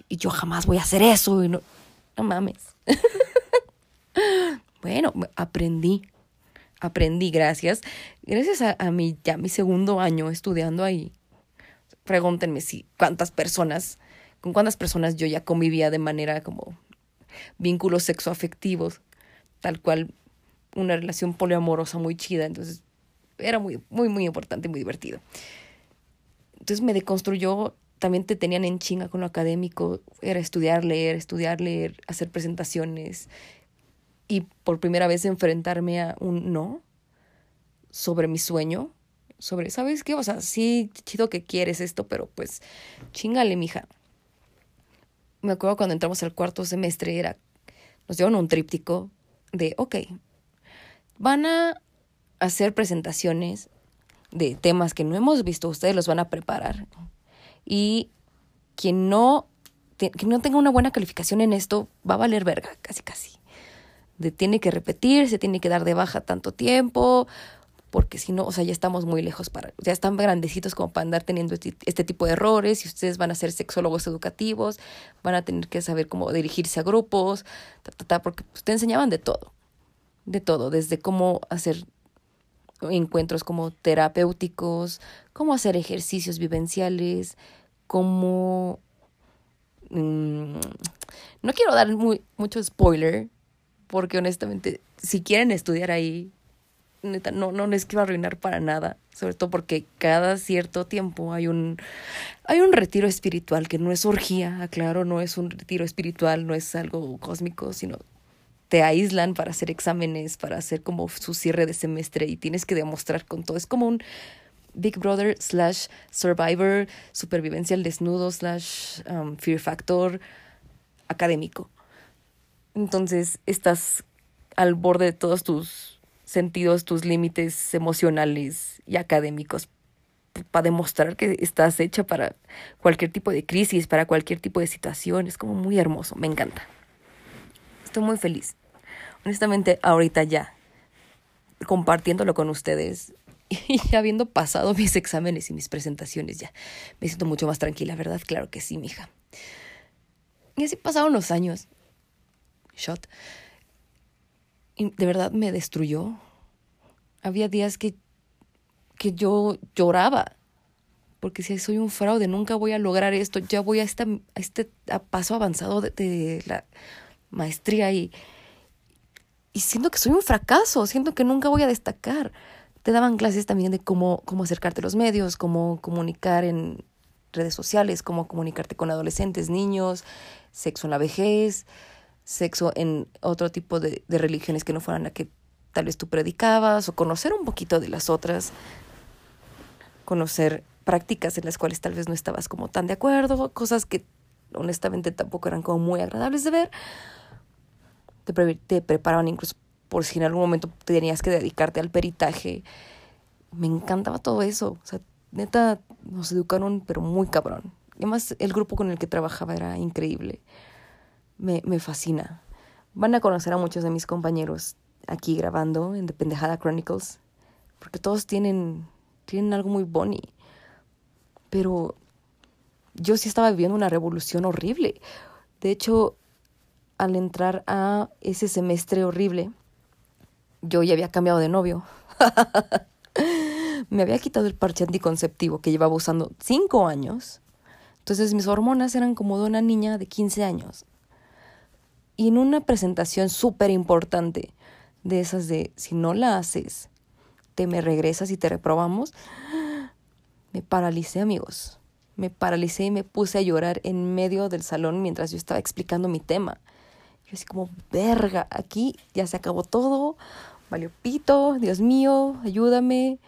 y yo jamás voy a hacer eso y no, no mames. bueno, aprendí, aprendí gracias, gracias a, mi, ya mi segundo año estudiando ahí. Pregúntenme si cuántas personas, con cuántas personas yo ya convivía de manera como vínculos sexoafectivos, tal cual una relación poliamorosa muy chida, entonces era muy, muy, muy importante y muy divertido. Entonces me deconstruyó, también te tenían en chinga con lo académico, era estudiar, leer, estudiar, leer, hacer presentaciones, y por primera vez enfrentarme a un no sobre mi sueño, sobre, ¿sabes qué? O sea, sí, chido que quieres esto, pero pues chingale, mija. Me acuerdo cuando entramos al cuarto semestre, era, nos dieron un tríptico de, ok, van a hacer presentaciones de temas que no hemos visto, ustedes los van a preparar. Y quien no, que no tenga una buena calificación en esto va a valer verga, casi casi de tiene que repetir, se tiene que dar de baja tanto tiempo, porque si no, o sea, ya estamos muy lejos para, ya están grandecitos como para andar teniendo este, este, tipo de errores, y ustedes van a ser sexólogos educativos, van a tener que saber cómo dirigirse a grupos, ta, ta, ta, porque te enseñaban de todo. de todo, desde cómo hacer encuentros como terapéuticos, cómo hacer ejercicios vivenciales, cómo... Mm, no quiero dar muy, mucho spoiler, porque honestamente, si quieren estudiar ahí, no, no les quiero arruinar para nada, sobre todo porque cada cierto tiempo hay un, hay un retiro espiritual que no es orgía, aclaro, no es un retiro espiritual, no es algo cósmico, sino te aíslan para hacer exámenes, para hacer como su cierre de semestre y tienes que demostrar con todo. Es como un Big Brother slash Survivor, supervivencia al desnudo slash um, Fear Factor académico. Entonces estás al borde de todos tus sentidos, tus límites emocionales y académicos para demostrar que estás hecha para cualquier tipo de crisis, para cualquier tipo de situación. Es como muy hermoso, me encanta. Estoy muy feliz. Honestamente, ahorita ya, compartiéndolo con ustedes y habiendo pasado mis exámenes y mis presentaciones, ya me siento mucho más tranquila, ¿verdad? Claro que sí, mija. Y así pasaron los años. Shot. Y de verdad me destruyó. Había días que, que yo lloraba. Porque si soy un fraude, nunca voy a lograr esto. Ya voy a, este paso avanzado de, de la maestría y, y siento que soy un fracaso. Siento que nunca voy a destacar. Te daban clases también de cómo, cómo acercarte a los medios, cómo comunicar en redes sociales, cómo comunicarte con adolescentes, niños, sexo en la vejez, sexo en otro tipo de, religiones que no fueran la que tal vez tú predicabas, o conocer un poquito de las otras, conocer prácticas en las cuales tal vez no estabas como tan de acuerdo, cosas que honestamente tampoco eran como muy agradables de ver. Te, pre te preparaban incluso por si en algún momento tenías que dedicarte al peritaje. Me encantaba todo eso. O sea, neta, nos educaron, pero muy cabrón. Y además, el grupo con el que trabajaba era increíble me, me fascina. Van a conocer a muchos de mis compañeros aquí grabando en The Pendejada Chronicles, porque todos tienen, tienen algo muy boni. Pero yo sí estaba viviendo una revolución horrible. De hecho, al entrar a ese semestre horrible, yo ya había cambiado de novio. Me había quitado el parche anticonceptivo que llevaba usando cinco años. Entonces mis hormonas eran como de una niña de 15 años. Y en una presentación súper importante, de esas de si no la haces, te me regresas y te reprobamos, me paralicé, amigos. Me paralicé y me puse a llorar en medio del salón mientras yo estaba explicando mi tema. Yo así como, verga, aquí ya se acabó todo, valió pito, Dios mío, ayúdame.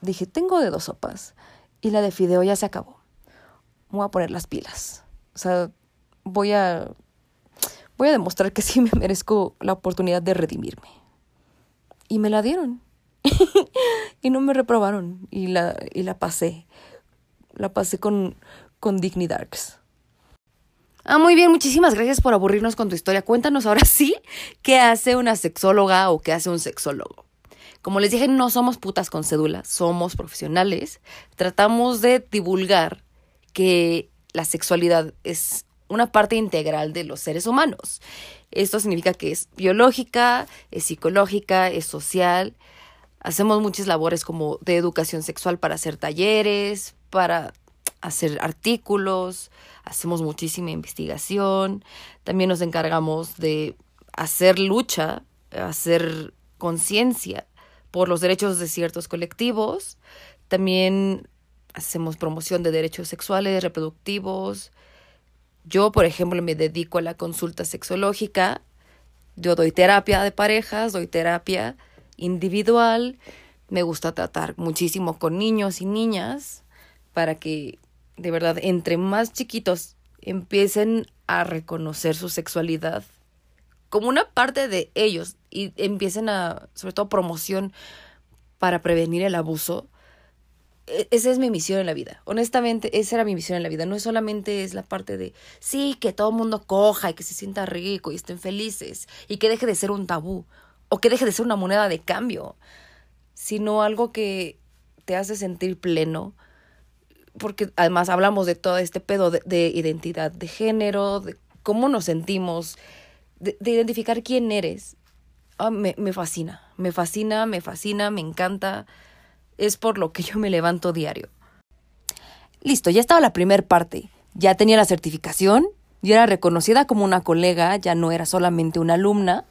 Dije, tengo de dos sopas y la de fideo ya se acabó. Voy a poner las pilas. O sea, voy a voy a demostrar que sí me merezco la oportunidad de redimirme. Y me la dieron. y no me reprobaron. Y la, y la pasé. La pasé con, con dignidad. Ah, muy bien, muchísimas gracias por aburrirnos con tu historia. Cuéntanos ahora sí qué hace una sexóloga o qué hace un sexólogo. Como les dije, no somos putas con cédula, somos profesionales. Tratamos de divulgar que la sexualidad es una parte integral de los seres humanos. Esto significa que es biológica, es psicológica, es social. Hacemos muchas labores como de educación sexual para hacer talleres, para hacer artículos, hacemos muchísima investigación. También nos encargamos de hacer lucha, hacer conciencia por los derechos de ciertos colectivos. También hacemos promoción de derechos sexuales, reproductivos, yo, por ejemplo, me dedico a la consulta sexológica. Yo doy terapia de parejas, doy terapia individual. Me gusta tratar muchísimo con niños y niñas para que, de verdad, entre más chiquitos empiecen a reconocer su sexualidad como una parte de ellos y empiecen a, sobre todo, promoción para prevenir el abuso e, esa es mi misión en la vida. Honestamente, esa era mi misión en la vida. No solamente es la parte de, sí, que todo el mundo coja y que se sienta rico y estén felices y que deje de ser un tabú o que deje de ser una moneda de cambio, sino algo que te hace sentir pleno. Porque además hablamos de todo este pedo de, identidad de género, de cómo nos sentimos, de identificar quién eres. ah, me, me fascina, me fascina, me fascina, me encanta. Es por lo que yo me levanto diario. Listo, ya estaba la primera parte. Ya tenía la certificación, ya era reconocida como una colega, ya no era solamente una alumna.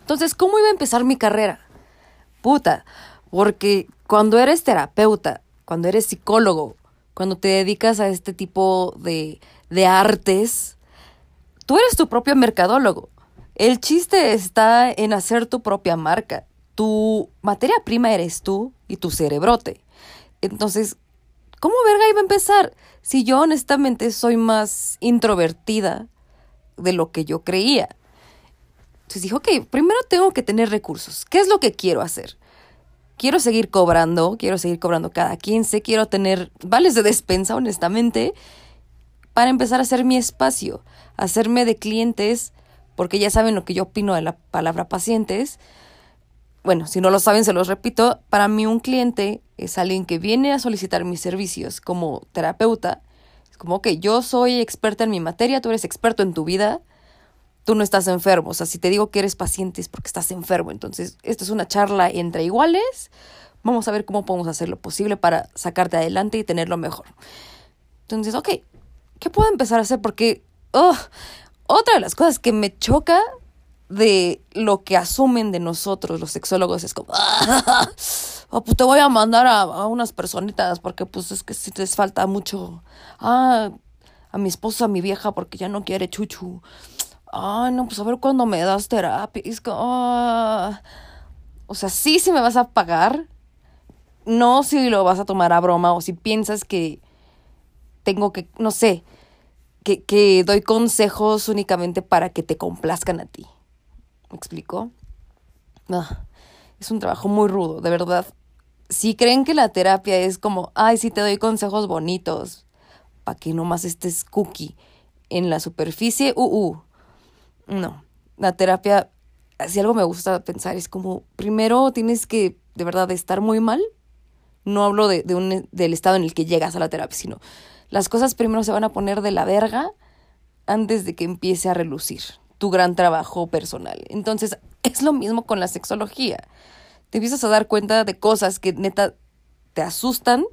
Entonces, ¿cómo iba a empezar mi carrera? Puta, porque cuando eres terapeuta, cuando eres psicólogo, cuando te dedicas a este tipo de, de artes, tú eres tu propio mercadólogo. El chiste está en hacer tu propia marca. Tu materia prima eres tú y tu cerebrote. Entonces, ¿cómo verga iba a empezar? Si yo honestamente soy más introvertida de lo que yo creía. Entonces dijo, ok, primero tengo que tener recursos. ¿Qué es lo que quiero hacer? Quiero seguir cobrando, quiero seguir cobrando cada 15, quiero tener vales de despensa, honestamente, para empezar a hacer mi espacio, hacerme de clientes, porque ya saben lo que yo opino de la palabra pacientes. Bueno, si no lo saben, se los repito, para mí un cliente es alguien que viene a solicitar mis servicios como terapeuta. Es como, que yo soy experta en mi materia, tú eres experto en tu vida, tú no estás enfermo. O sea, si te digo que eres paciente es porque estás enfermo. Entonces, esto es una charla entre iguales. Vamos a ver cómo podemos hacer lo posible para sacarte adelante y tenerlo mejor. Entonces, ok, ¿qué puedo empezar a hacer? Porque, oh, otra de las cosas que me choca de lo que asumen de nosotros los sexólogos es como, oh, pues te voy a mandar a, unas personitas porque pues es que si te falta mucho, ah, a mi esposa, a mi vieja porque ya no quiere chuchu ay, no, pues a ver cuándo me das terapia. Es que, ah". O sea, sí, si me vas a pagar, no si lo vas a tomar a broma o si piensas que tengo que, no sé, que, que doy consejos únicamente para que te complazcan a ti. ¿Me explico? Ah, es un trabajo muy rudo, de verdad. Si creen que la terapia es como, ay, sí te doy consejos bonitos, para que nomás estés cookie en la superficie, uh, uh, no, la terapia, si algo me gusta pensar, es como, primero tienes que de verdad estar muy mal. No hablo de, de un, del estado en el que llegas a la terapia, sino las cosas primero se van a poner de la verga antes de que empiece a relucir tu gran trabajo personal. Entonces, es lo mismo con la sexología. Te empiezas a dar cuenta de cosas que neta te asustan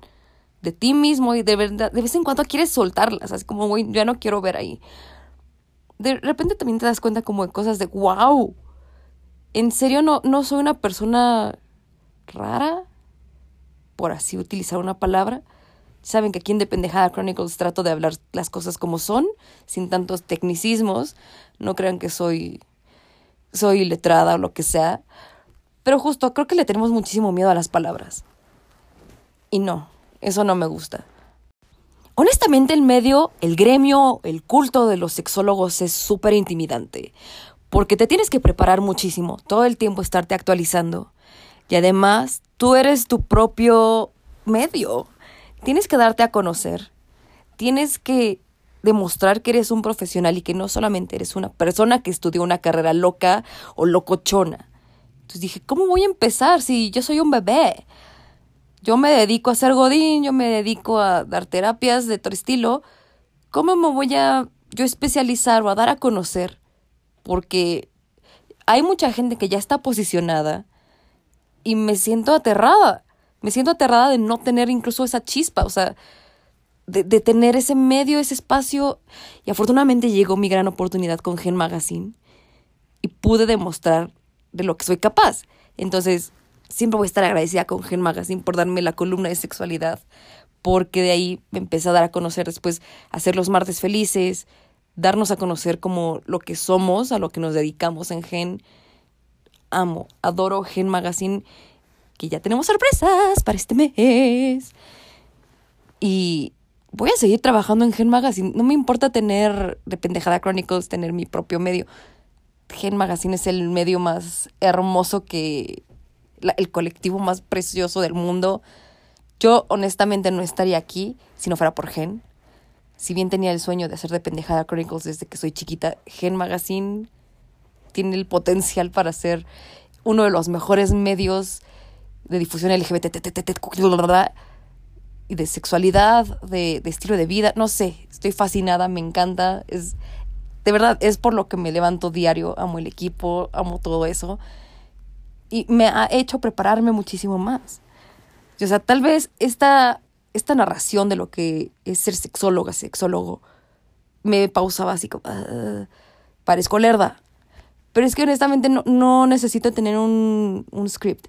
de ti mismo y de verdad, de vez en cuando quieres soltarlas, así como, güey, ya no quiero ver ahí de repente también te das cuenta como de cosas de, wow, en serio no, no soy una persona rara, por así utilizar una palabra. Saben que aquí en Dependejada Chronicles trato de hablar las cosas como son, sin tantos tecnicismos. No crean que soy, soy letrada o lo que sea. Pero justo creo que le tenemos muchísimo miedo a las palabras. Y no, eso no me gusta. Honestamente, el medio, el gremio, el culto de los sexólogos es súper intimidante, porque te tienes que preparar muchísimo, todo el tiempo estarte actualizando. Y además, tú eres tu propio medio. Tienes que darte a conocer. Tienes que demostrar que eres un profesional y que no solamente eres una persona que estudió una carrera loca o locochona. Entonces dije, ¿cómo voy a empezar si yo soy un bebé? Yo me dedico a ser godín, yo me dedico a dar terapias de otro estilo, ¿cómo me voy a yo especializar o a dar a conocer? Porque hay mucha gente que ya está posicionada y me siento aterrada. Me siento aterrada de no tener incluso esa chispa, o sea, de, de tener ese medio, ese espacio. Y afortunadamente llegó mi gran oportunidad con Gen Magazine y pude demostrar de lo que soy capaz. Entonces, siempre voy a estar agradecida con Gen Magazine por darme la columna de sexualidad, porque de ahí me empecé a dar a conocer después, hacer los martes felices, darnos a conocer como lo que somos, a lo que nos dedicamos en Gen. Amo, adoro Gen Magazine, que ya tenemos sorpresas para este mes. Y voy a seguir trabajando en Gen Magazine. No me importa tener de Pendejada Chronicles, tener mi propio medio. Gen Magazine es el medio más hermoso que el colectivo más precioso del mundo. Yo honestamente no estaría aquí si no fuera por Gen. Si bien tenía el sueño de hacer de pendejada Chronicles desde que soy chiquita, Gen Magazine tiene el potencial para ser uno de los mejores medios de difusión LGBT y de sexualidad, de, de estilo de vida. No sé, estoy fascinada, me encanta. Es, de verdad, es por lo que me levanto diario. Amo el equipo, amo todo eso. Y me ha hecho prepararme muchísimo más. O sea, tal vez esta, esta narración de lo que es ser sexóloga, sexólogo, me pausaba así como, uh, parezco lerda. Pero es que honestamente no, no necesito tener un, un script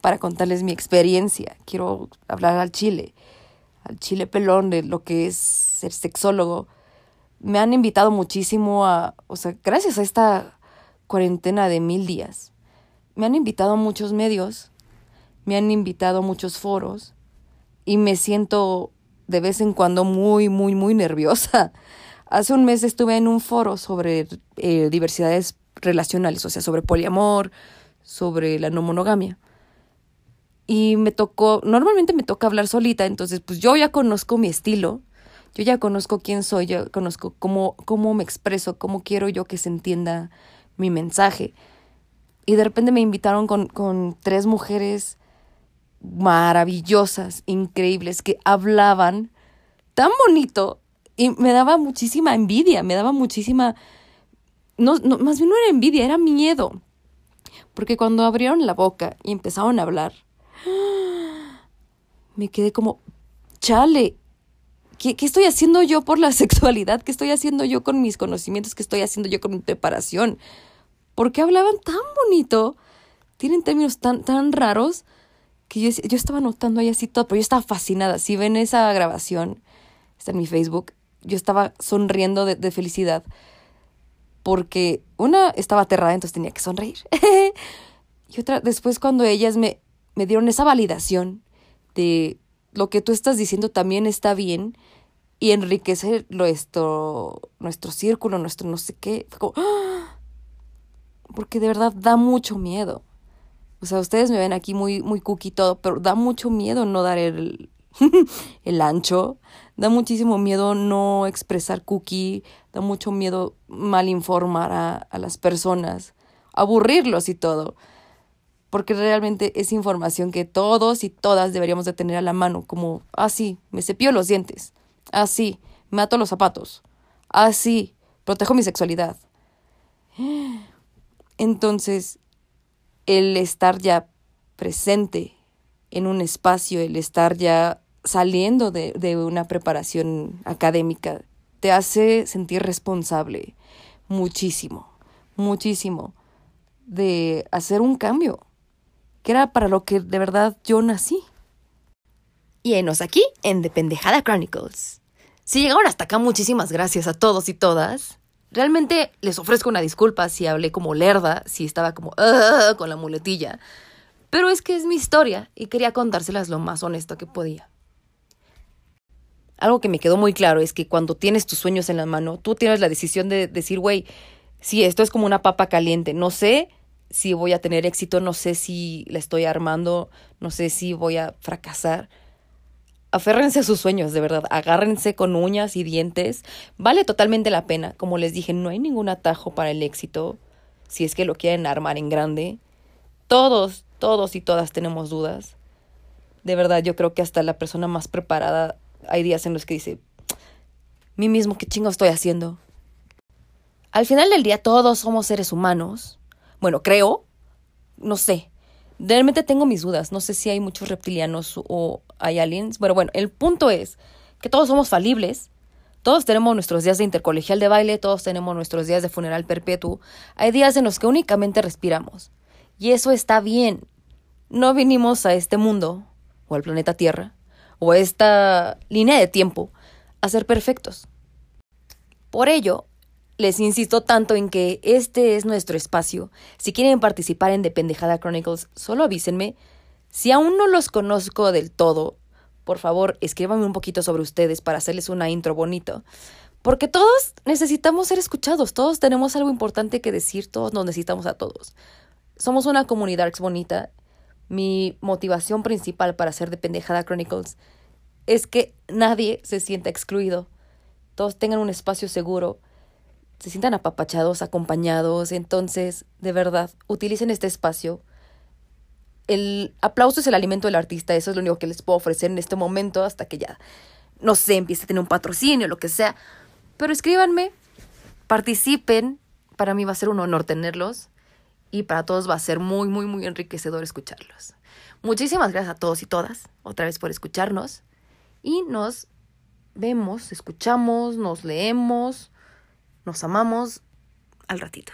para contarles mi experiencia. Quiero hablar al chile, al chile pelón de lo que es ser sexólogo. Me han invitado muchísimo a, o sea, gracias a esta cuarentena de mil días, me han invitado a muchos medios, me han invitado a muchos foros y me siento de vez en cuando muy, muy, muy nerviosa. Hace un mes estuve en un foro sobre eh, diversidades relacionales, o sea, sobre poliamor, sobre la no monogamia y me tocó, normalmente me toca hablar solita, entonces pues yo ya conozco mi estilo, yo ya conozco quién soy, yo conozco cómo, cómo me expreso, cómo quiero yo que se entienda mi mensaje. Y de repente me invitaron con, con tres mujeres maravillosas, increíbles, que hablaban tan bonito y me daba muchísima envidia, me daba muchísima... No, no, más bien no era envidia, era miedo. Porque cuando abrieron la boca y empezaron a hablar, me quedé como, chale, ¿qué, ¿qué, estoy haciendo yo por la sexualidad? ¿Qué estoy haciendo yo con mis conocimientos? ¿Qué estoy haciendo yo con mi preparación? ¿Por qué hablaban tan bonito? Tienen términos tan, tan raros que yo, yo estaba notando ahí así todo, pero yo estaba fascinada. Si ven esa grabación, está en mi Facebook, yo estaba sonriendo de, de felicidad porque una estaba aterrada, entonces tenía que sonreír. y otra, después cuando ellas me, me dieron esa validación de lo que tú estás diciendo también está bien y enriquecer nuestro, nuestro círculo, nuestro no sé qué. ¡ah! Porque de verdad da mucho miedo. O sea, ustedes me ven aquí muy, muy cookie todo, pero da mucho miedo no dar el, el ancho. Da muchísimo miedo no expresar cookie. Da mucho miedo mal informar a, a las personas. Aburrirlos y todo porque realmente es información que todos y todas deberíamos de tener a la mano, como así, ah, me cepillo los dientes, así, ah, me ato los zapatos, así, ah, protejo mi sexualidad. Entonces, el estar ya presente en un espacio, el estar ya saliendo de, de una preparación académica, te hace sentir responsable muchísimo, muchísimo de hacer un cambio que era para lo que de verdad yo nací. Y enos aquí en The Pendejada Chronicles. Si llegaron hasta acá, muchísimas gracias a todos y todas. Realmente les ofrezco una disculpa si hablé como lerda, si estaba como con la muletilla. Pero es que es mi historia y quería contárselas lo más honesto que podía. Algo que me quedó muy claro es que cuando tienes tus sueños en la mano, tú tienes la decisión de decir, güey, si esto es como una papa caliente, no sé si voy a tener éxito, no sé si la estoy armando, no sé si voy a fracasar. Aférrense a sus sueños, de verdad, agárrense con uñas y dientes. Vale totalmente la pena. Como les dije, no hay ningún atajo para el éxito si es que lo quieren armar en grande. Todos, todos y todas tenemos dudas. De verdad, yo creo que hasta la persona más preparada hay días en los que dice, mí mismo, ¿qué chingo estoy haciendo? Al final del día todos somos seres humanos bueno, creo, no sé. Realmente tengo mis dudas. No sé si hay muchos reptilianos o hay aliens. Pero bueno, el punto es que todos somos falibles. Todos tenemos nuestros días de intercolegial de baile, todos tenemos nuestros días de funeral perpetuo. Hay días en los que únicamente respiramos. Y eso está bien. No vinimos a este mundo, o al planeta Tierra, o a esta línea de tiempo, a ser perfectos. Por ello, les insisto tanto en que este es nuestro espacio. Si quieren participar en Dependejada Chronicles, solo avísenme. Si aún no los conozco del todo, por favor, escríbanme un poquito sobre ustedes para hacerles una intro bonito. Porque todos necesitamos ser escuchados, todos tenemos algo importante que decir, todos nos necesitamos a todos. Somos una comunidad bonita. Mi motivación principal para hacer Dependejada Chronicles es que nadie se sienta excluido. Todos tengan un espacio seguro se sientan apapachados, acompañados. Entonces, de verdad, utilicen este espacio. El aplauso es el alimento del artista, eso es lo único que les puedo ofrecer en este momento hasta que ya, no sé, empiece a tener un patrocinio, lo que sea. Pero escríbanme, participen, para mí va a ser un honor tenerlos. y para todos va a ser muy, muy, muy enriquecedor escucharlos. Muchísimas gracias a todos y todas otra vez por escucharnos y nos vemos, escuchamos, nos leemos, nos amamos al ratito.